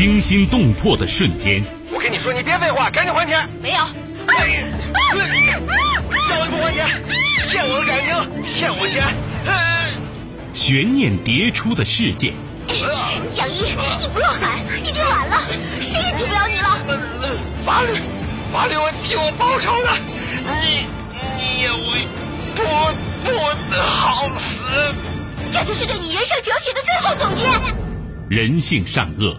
惊心动魄的瞬间。我跟你说，你别废话，赶紧还钱。没有。哎呀，叫我不还钱，骗我的感情，骗我钱。悬念迭出的事件。杨一，你不用喊，已经晚了，谁也救不了你了。法律，法律会替我报仇的。你，你也会不不好死。这就是对你人生哲学的最后总结。人性善恶，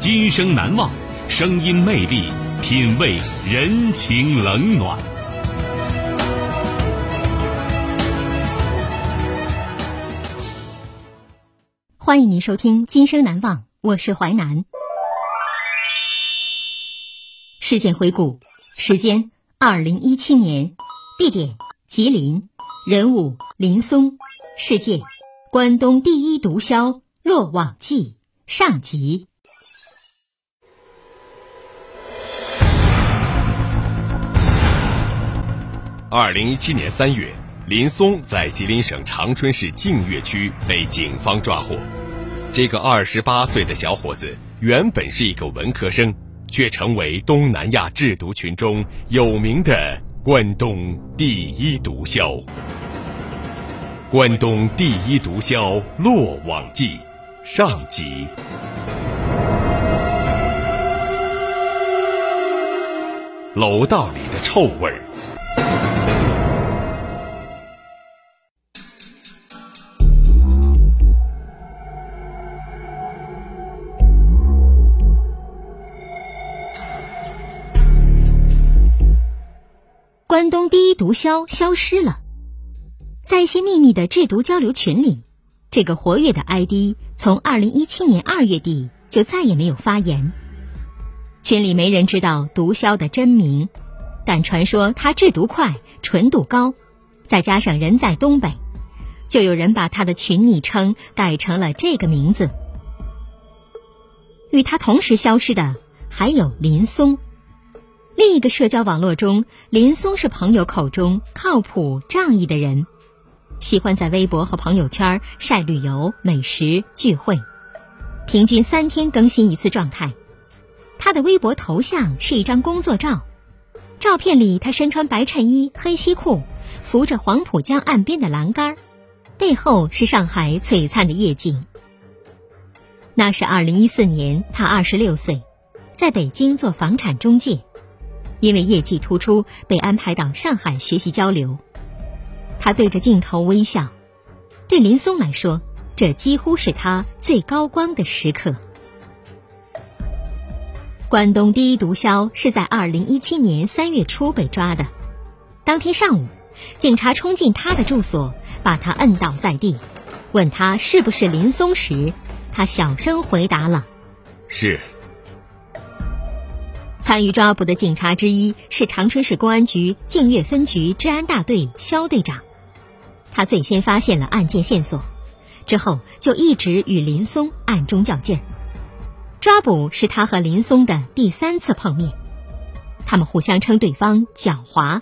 今生难忘，声音魅力，品味人情冷暖。欢迎您收听《今生难忘》，我是淮南。事件回顾：时间二零一七年，地点吉林，人物林松，事件关东第一毒枭落网记上集。二零一七年三月。林松在吉林省长春市净月区被警方抓获。这个二十八岁的小伙子原本是一个文科生，却成为东南亚制毒群中有名的关东第一毒枭。关东第一毒枭落网记上集。楼道里的臭味儿。关东第一毒枭消失了，在一些秘密的制毒交流群里，这个活跃的 ID 从二零一七年二月底就再也没有发言。群里没人知道毒枭的真名，但传说他制毒快、纯度高，再加上人在东北，就有人把他的群昵称改成了这个名字。与他同时消失的还有林松。另一个社交网络中，林松是朋友口中靠谱仗义的人，喜欢在微博和朋友圈晒旅游、美食、聚会，平均三天更新一次状态。他的微博头像是一张工作照，照片里他身穿白衬衣、黑西裤，扶着黄浦江岸边的栏杆，背后是上海璀璨的夜景。那是二零一四年，他二十六岁，在北京做房产中介。因为业绩突出，被安排到上海学习交流。他对着镜头微笑，对林松来说，这几乎是他最高光的时刻。关东第一毒枭是在二零一七年三月初被抓的。当天上午，警察冲进他的住所，把他摁倒在地，问他是不是林松时，他小声回答了：“是。”参与抓捕的警察之一是长春市公安局净月分局治安大队肖队长，他最先发现了案件线索，之后就一直与林松暗中较劲儿。抓捕是他和林松的第三次碰面，他们互相称对方狡猾，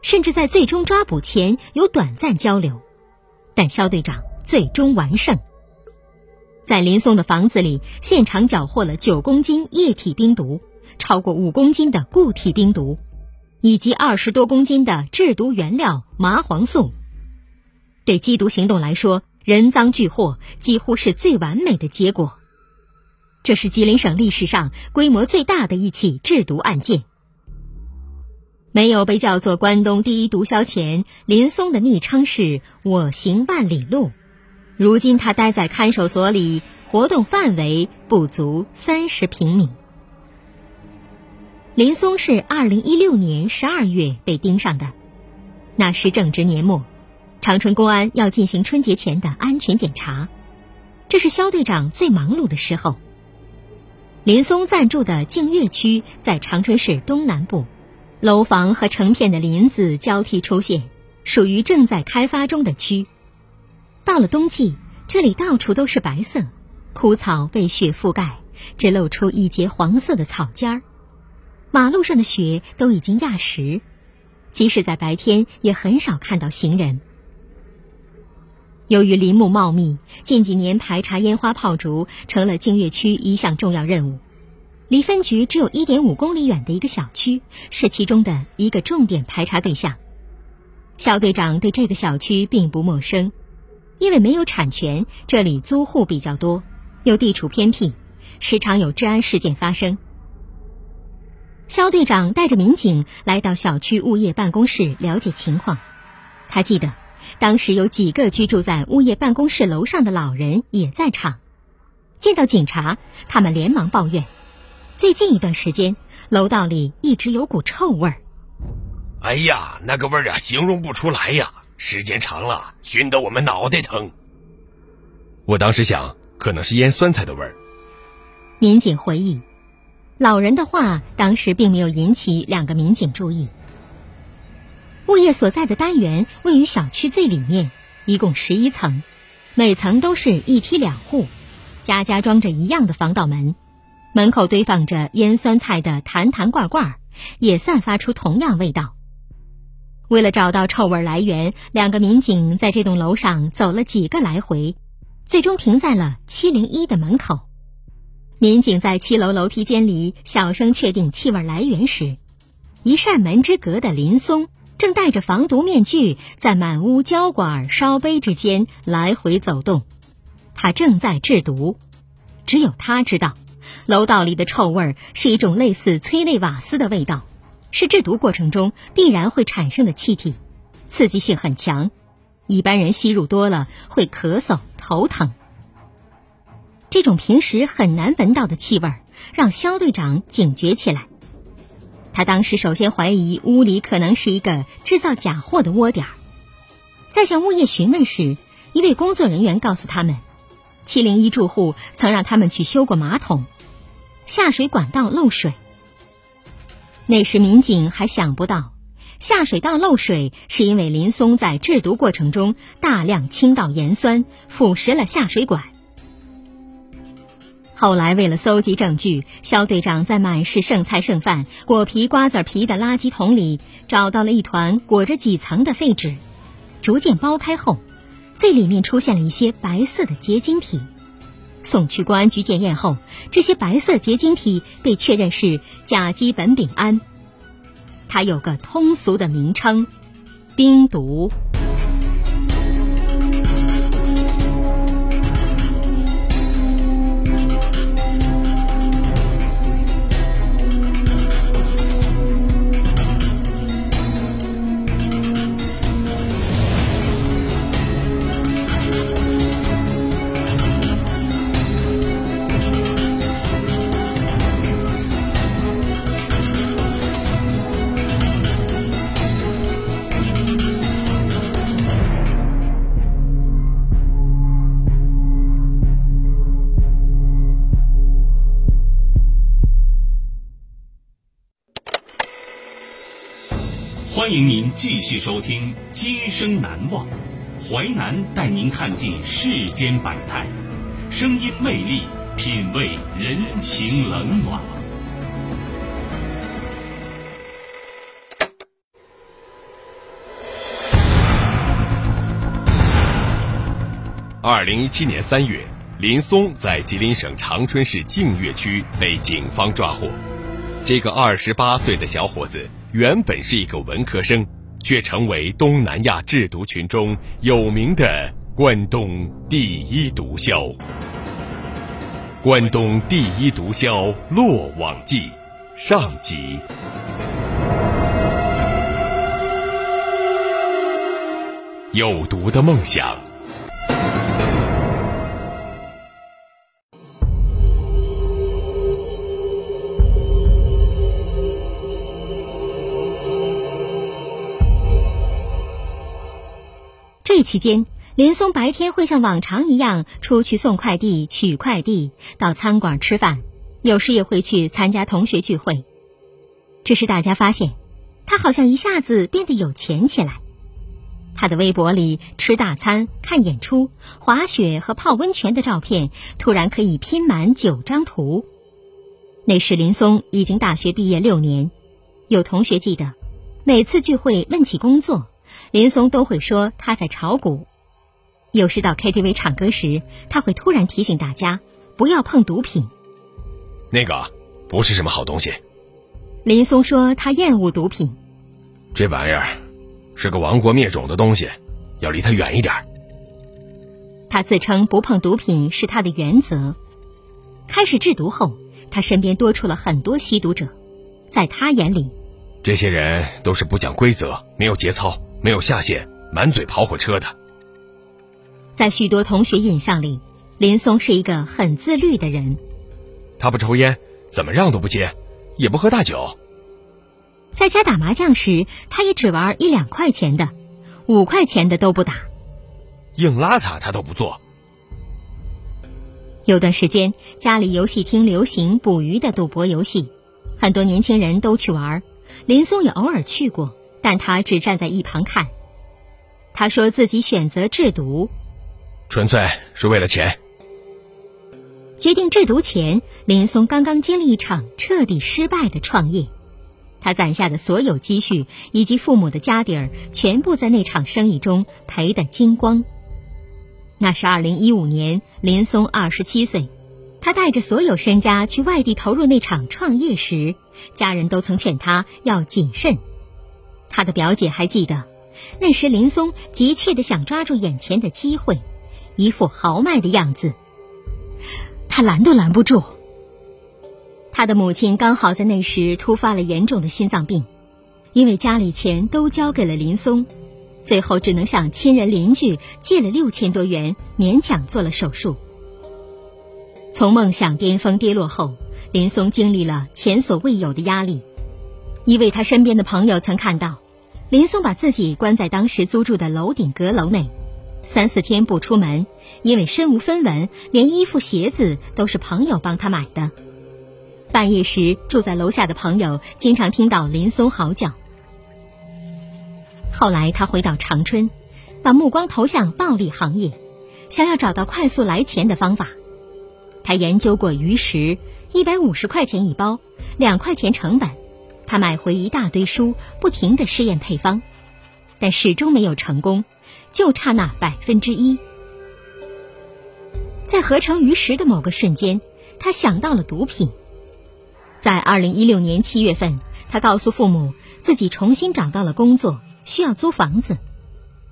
甚至在最终抓捕前有短暂交流，但肖队长最终完胜，在林松的房子里现场缴获了九公斤液体冰毒。超过五公斤的固体冰毒，以及二十多公斤的制毒原料麻黄素。对缉毒行动来说，人赃俱获几乎是最完美的结果。这是吉林省历史上规模最大的一起制毒案件。没有被叫做关东第一毒枭前，林松的昵称是我行万里路。如今他待在看守所里，活动范围不足三十平米。林松是二零一六年十二月被盯上的，那时正值年末，长春公安要进行春节前的安全检查，这是肖队长最忙碌的时候。林松暂住的净月区在长春市东南部，楼房和成片的林子交替出现，属于正在开发中的区。到了冬季，这里到处都是白色，枯草被雪覆盖，只露出一截黄色的草尖儿。马路上的雪都已经压实，即使在白天也很少看到行人。由于林木茂密，近几年排查烟花炮竹成了净月区一项重要任务。离分局只有一点五公里远的一个小区是其中的一个重点排查对象。肖队长对这个小区并不陌生，因为没有产权，这里租户比较多，又地处偏僻，时常有治安事件发生。肖队长带着民警来到小区物业办公室了解情况，他记得。当时有几个居住在物业办公室楼上的老人也在场，见到警察，他们连忙抱怨：最近一段时间，楼道里一直有股臭味儿。哎呀，那个味儿啊，形容不出来呀！时间长了，熏得我们脑袋疼。我当时想，可能是腌酸菜的味儿。民警回忆，老人的话当时并没有引起两个民警注意。物业所在的单元位于小区最里面，一共十一层，每层都是一梯两户，家家装着一样的防盗门，门口堆放着腌酸菜的坛坛罐罐，也散发出同样味道。为了找到臭味来源，两个民警在这栋楼上走了几个来回，最终停在了七零一的门口。民警在七楼楼梯间里小声确定气味来源时，一扇门之隔的林松。正戴着防毒面具，在满屋胶管、烧杯之间来回走动。他正在制毒，只有他知道，楼道里的臭味是一种类似催泪瓦斯的味道，是制毒过程中必然会产生的气体，刺激性很强，一般人吸入多了会咳嗽、头疼。这种平时很难闻到的气味，让肖队长警觉起来。他当时首先怀疑屋里可能是一个制造假货的窝点，在向物业询问时，一位工作人员告诉他们，七零一住户曾让他们去修过马桶，下水管道漏水。那时民警还想不到，下水道漏水是因为林松在制毒过程中大量倾倒盐酸，腐蚀了下水管。后来，为了搜集证据，肖队长在满是剩菜剩饭、果皮瓜子皮的垃圾桶里找到了一团裹着几层的废纸。逐渐剥开后，最里面出现了一些白色的结晶体。送去公安局检验后，这些白色结晶体被确认是甲基苯丙胺，它有个通俗的名称——冰毒。欢迎您继续收听《今生难忘》，淮南带您看尽世间百态，声音魅力，品味人情冷暖。二零一七年三月，林松在吉林省长春市净月区被警方抓获。这个二十八岁的小伙子。原本是一个文科生，却成为东南亚制毒群中有名的关东第一毒枭。关东第一毒枭落网记上集。有毒的梦想。期间，林松白天会像往常一样出去送快递、取快递，到餐馆吃饭，有时也会去参加同学聚会。只是大家发现，他好像一下子变得有钱起来。他的微博里吃大餐、看演出、滑雪和泡温泉的照片，突然可以拼满九张图。那时林松已经大学毕业六年，有同学记得，每次聚会问起工作，林松都会说他在炒股。有时到 KTV 唱歌时，他会突然提醒大家不要碰毒品。那个不是什么好东西。林松说他厌恶毒品。这玩意儿是个亡国灭种的东西，要离他远一点。他自称不碰毒品是他的原则。开始制毒后。他身边多出了很多吸毒者，在他眼里，这些人都是不讲规则、没有节操、没有下限、满嘴跑火车的。在许多同学印象里，林松是一个很自律的人。他不抽烟，怎么让都不接，也不喝大酒。在家打麻将时，他也只玩一两块钱的，五块钱的都不打。硬拉他，他都不做。有段时间，家里游戏厅流行捕鱼的赌博游戏，很多年轻人都去玩。林松也偶尔去过，但他只站在一旁看。他说自己选择制毒，纯粹是为了钱。决定制毒前，林松刚刚经历一场彻底失败的创业，他攒下的所有积蓄以及父母的家底儿，全部在那场生意中赔得精光。那是二零一五年，林松二十七岁，他带着所有身家去外地投入那场创业时，家人都曾劝他要谨慎。他的表姐还记得，那时林松急切的想抓住眼前的机会，一副豪迈的样子，他拦都拦不住。他的母亲刚好在那时突发了严重的心脏病，因为家里钱都交给了林松。最后只能向亲人邻居借了六千多元，勉强做了手术。从梦想巅峰跌落后，林松经历了前所未有的压力。一位他身边的朋友曾看到，林松把自己关在当时租住的楼顶阁楼内，三四天不出门，因为身无分文，连衣服鞋子都是朋友帮他买的。半夜时，住在楼下的朋友经常听到林松嚎叫。后来，他回到长春，把目光投向暴利行业，想要找到快速来钱的方法。他研究过鱼食，一百五十块钱一包，两块钱成本。他买回一大堆书，不停的试验配方，但始终没有成功，就差那百分之一。在合成鱼食的某个瞬间，他想到了毒品。在二零一六年七月份，他告诉父母，自己重新找到了工作。需要租房子，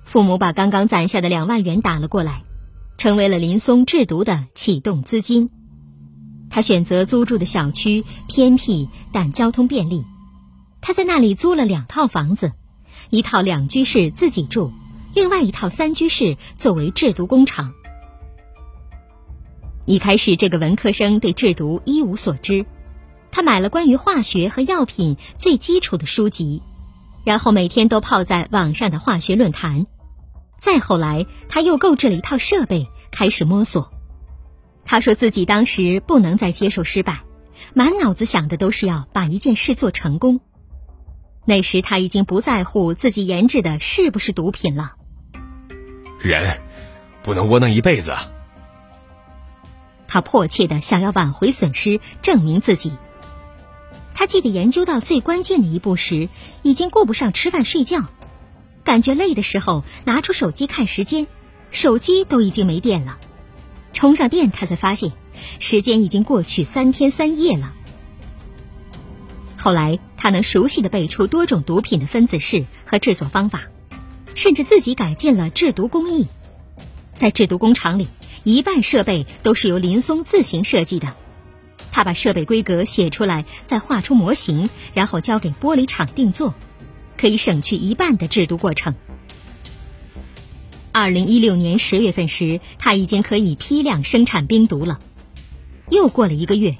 父母把刚刚攒下的两万元打了过来，成为了林松制毒的启动资金。他选择租住的小区偏僻但交通便利，他在那里租了两套房子，一套两居室自己住，另外一套三居室作为制毒工厂。一开始，这个文科生对制毒一无所知，他买了关于化学和药品最基础的书籍。然后每天都泡在网上的化学论坛，再后来他又购置了一套设备，开始摸索。他说自己当时不能再接受失败，满脑子想的都是要把一件事做成功。那时他已经不在乎自己研制的是不是毒品了。人不能窝囊一辈子。他迫切的想要挽回损失，证明自己。他记得研究到最关键的一步时，已经顾不上吃饭睡觉，感觉累的时候，拿出手机看时间，手机都已经没电了。充上电，他才发现时间已经过去三天三夜了。后来，他能熟悉的背出多种毒品的分子式和制作方法，甚至自己改进了制毒工艺。在制毒工厂里，一半设备都是由林松自行设计的。他把设备规格写出来，再画出模型，然后交给玻璃厂定做，可以省去一半的制毒过程。二零一六年十月份时，他已经可以批量生产冰毒了。又过了一个月，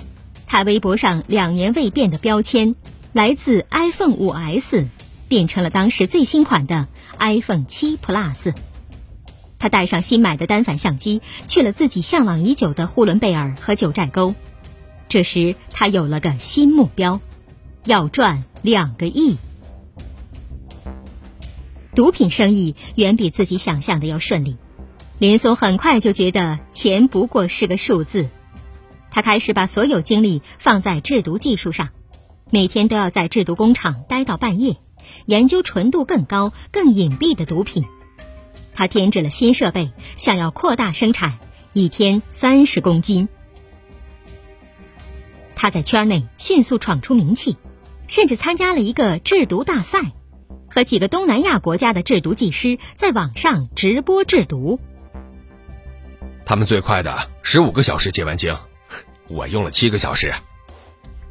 他微博上两年未变的标签来自 iPhone 五 S，变成了当时最新款的 iPhone 七 Plus。他带上新买的单反相机，去了自己向往已久的呼伦贝尔和九寨沟。这时他有了个新目标，要赚两个亿。毒品生意远比自己想象的要顺利，林松很快就觉得钱不过是个数字。他开始把所有精力放在制毒技术上，每天都要在制毒工厂待到半夜，研究纯度更高、更隐蔽的毒品。他添置了新设备，想要扩大生产，一天三十公斤。他在圈内迅速闯出名气，甚至参加了一个制毒大赛，和几个东南亚国家的制毒技师在网上直播制毒。他们最快的十五个小时结完晶。我用了七个小时，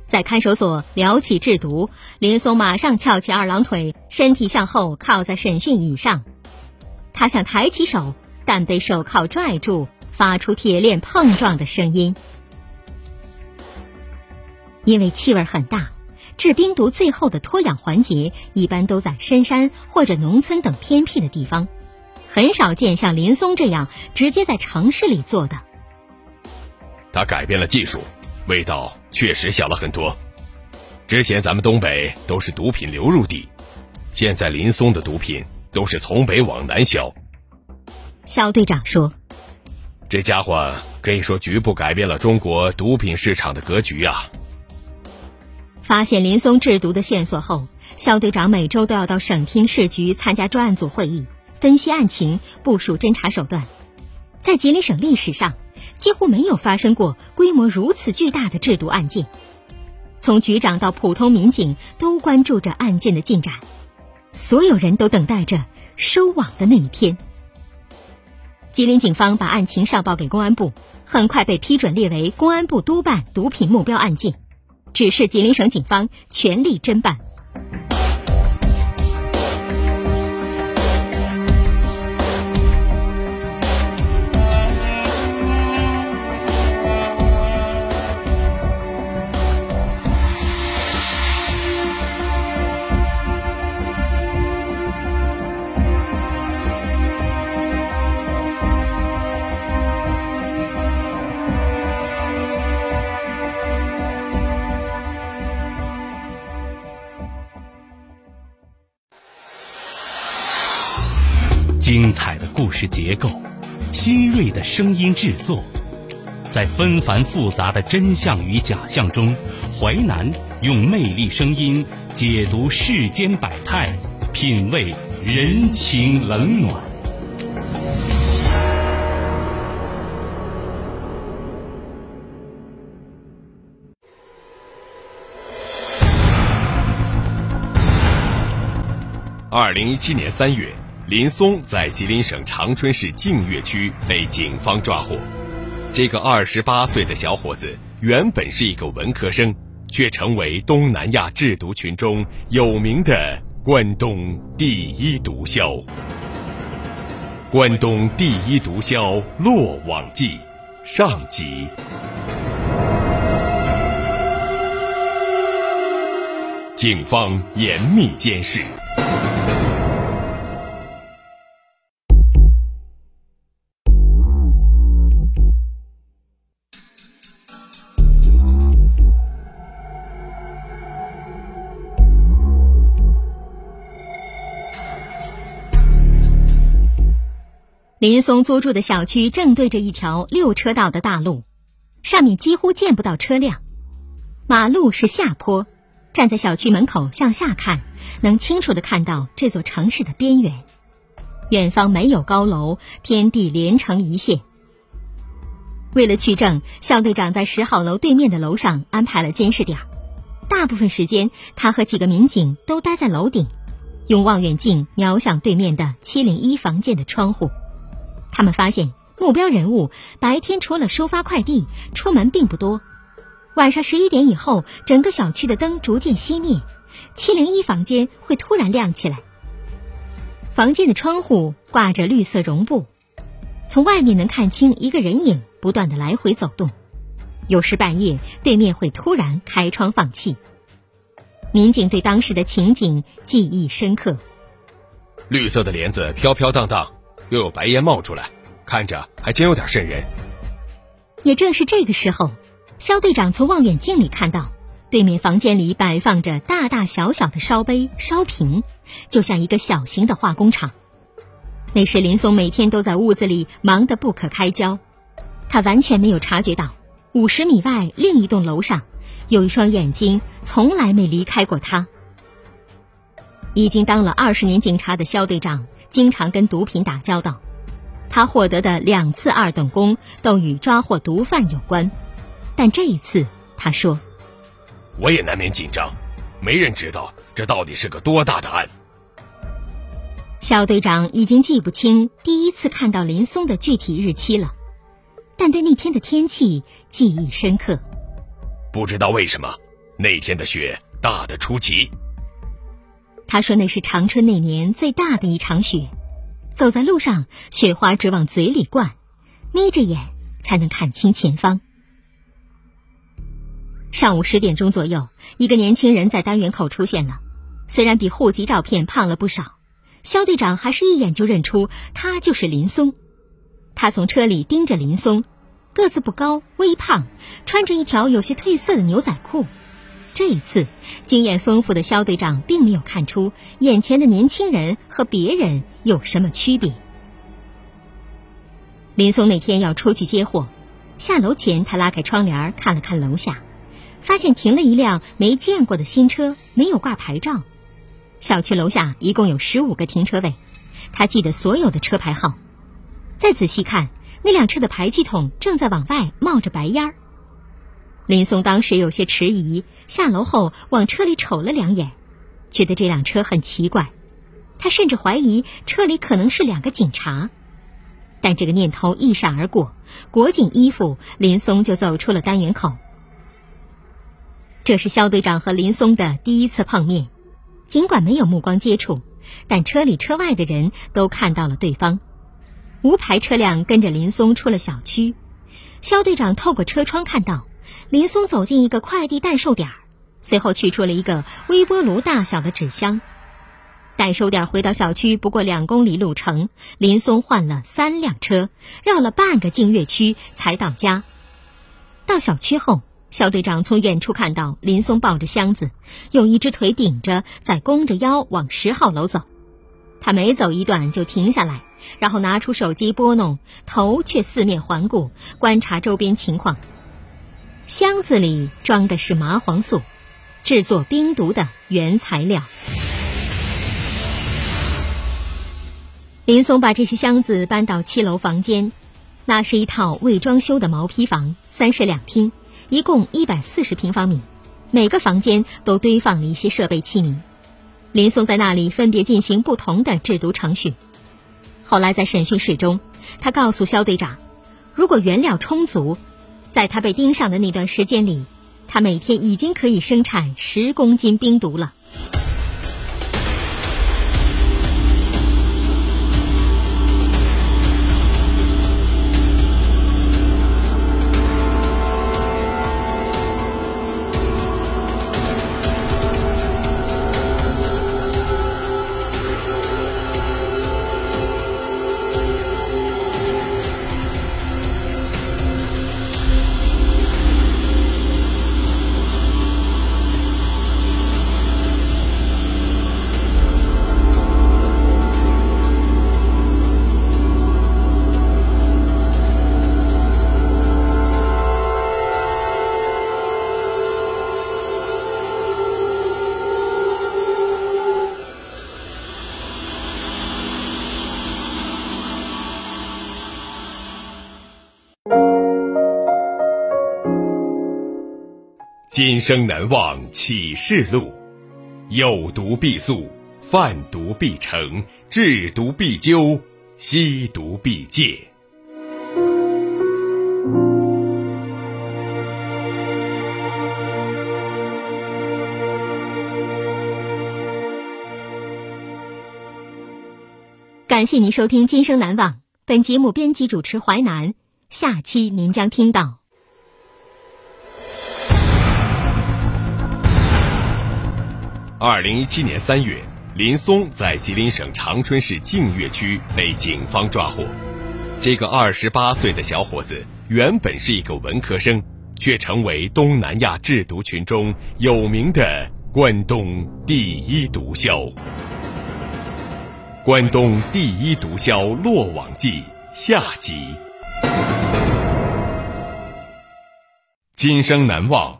在看守所聊起制毒，林松马上翘起二郎腿，身体向后靠在审讯椅上。他想抬起手，但被手铐拽住，发出铁链碰撞的声音。因为气味很大，制冰毒最后的脱氧环节一般都在深山或者农村等偏僻的地方，很少见像林松这样直接在城市里做的。他改变了技术，味道确实小了很多。之前咱们东北都是毒品流入地，现在林松的毒品都是从北往南销。肖队长说：“这家伙可以说局部改变了中国毒品市场的格局啊！”发现林松制毒的线索后，肖队长每周都要到省厅市局参加专案组会议，分析案情，部署侦查手段。在吉林省历史上。几乎没有发生过规模如此巨大的制毒案件，从局长到普通民警都关注着案件的进展，所有人都等待着收网的那一天。吉林警方把案情上报给公安部，很快被批准列为公安部督办毒品目标案件，指示吉林省警方全力侦办。精彩的故事结构，新锐的声音制作，在纷繁复杂的真相与假象中，淮南用魅力声音解读世间百态，品味人情冷暖。二零一七年三月。林松在吉林省长春市净月区被警方抓获。这个二十八岁的小伙子原本是一个文科生，却成为东南亚制毒群中有名的关东第一毒枭。关东第一毒枭落网记上集。警方严密监视。林松租住的小区正对着一条六车道的大路，上面几乎见不到车辆。马路是下坡，站在小区门口向下看，能清楚的看到这座城市的边缘。远方没有高楼，天地连成一线。为了取证，肖队长在十号楼对面的楼上安排了监视点，大部分时间他和几个民警都待在楼顶，用望远镜瞄向对面的七零一房间的窗户。他们发现目标人物白天除了收发快递出门并不多，晚上十一点以后，整个小区的灯逐渐熄灭，七零一房间会突然亮起来。房间的窗户挂着绿色绒布，从外面能看清一个人影不断的来回走动。有时半夜对面会突然开窗放气。民警对当时的情景记忆深刻。绿色的帘子飘飘荡荡。又有白烟冒出来，看着还真有点瘆人。也正是这个时候，肖队长从望远镜里看到，对面房间里摆放着大大小小的烧杯、烧瓶，就像一个小型的化工厂。那时林松每天都在屋子里忙得不可开交，他完全没有察觉到，五十米外另一栋楼上，有一双眼睛从来没离开过他。已经当了二十年警察的肖队长，经常跟毒品打交道，他获得的两次二等功都与抓获毒贩有关，但这一次，他说：“我也难免紧张，没人知道这到底是个多大的案。”小队长已经记不清第一次看到林松的具体日期了，但对那天的天气记忆深刻。不知道为什么，那天的雪大得出奇。他说：“那是长春那年最大的一场雪，走在路上，雪花直往嘴里灌，眯着眼才能看清前方。”上午十点钟左右，一个年轻人在单元口出现了，虽然比户籍照片胖了不少，肖队长还是一眼就认出他就是林松。他从车里盯着林松，个子不高，微胖，穿着一条有些褪色的牛仔裤。这一次，经验丰富的肖队长并没有看出眼前的年轻人和别人有什么区别。林松那天要出去接货，下楼前他拉开窗帘看了看楼下，发现停了一辆没见过的新车，没有挂牌照。小区楼下一共有十五个停车位，他记得所有的车牌号。再仔细看，那辆车的排气筒正在往外冒着白烟儿。林松当时有些迟疑，下楼后往车里瞅了两眼，觉得这辆车很奇怪，他甚至怀疑车里可能是两个警察。但这个念头一闪而过，裹紧衣服，林松就走出了单元口。这是肖队长和林松的第一次碰面，尽管没有目光接触，但车里车外的人都看到了对方。无牌车辆跟着林松出了小区，肖队长透过车窗看到。林松走进一个快递代售点儿，随后取出了一个微波炉大小的纸箱。代收点回到小区不过两公里路程，林松换了三辆车，绕了半个净月区才到家。到小区后，肖队长从远处看到林松抱着箱子，用一只腿顶着，在弓着腰往十号楼走。他每走一段就停下来，然后拿出手机拨弄，头却四面环顾，观察周边情况。箱子里装的是麻黄素，制作冰毒的原材料。林松把这些箱子搬到七楼房间，那是一套未装修的毛坯房，三室两厅，一共一百四十平方米，每个房间都堆放了一些设备器皿。林松在那里分别进行不同的制毒程序。后来在审讯室中，他告诉肖队长，如果原料充足。在他被盯上的那段时间里，他每天已经可以生产十公斤冰毒了。今生难忘启示录，有毒必速，贩毒必成，制毒必究，吸毒必戒。感谢您收听《今生难忘》，本节目编辑主持淮南，下期您将听到。二零一七年三月，林松在吉林省长春市净月区被警方抓获。这个二十八岁的小伙子原本是一个文科生，却成为东南亚制毒群中有名的关东第一毒枭。关东第一毒枭落网记下集。今生难忘